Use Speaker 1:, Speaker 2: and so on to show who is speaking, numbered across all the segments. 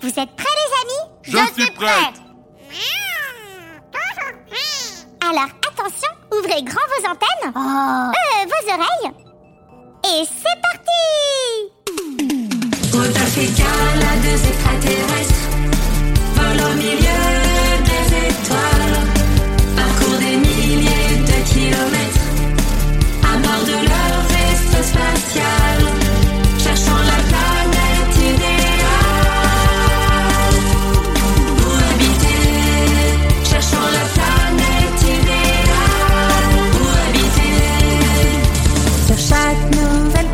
Speaker 1: Vous êtes prêts les amis
Speaker 2: Je suis prête.
Speaker 1: Alors attention, ouvrez grand vos antennes, euh, vos oreilles. Et c'est parti
Speaker 3: deux extraterrestres chaque nouvelle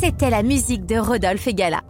Speaker 4: C'était la musique de Rodolphe et Gala.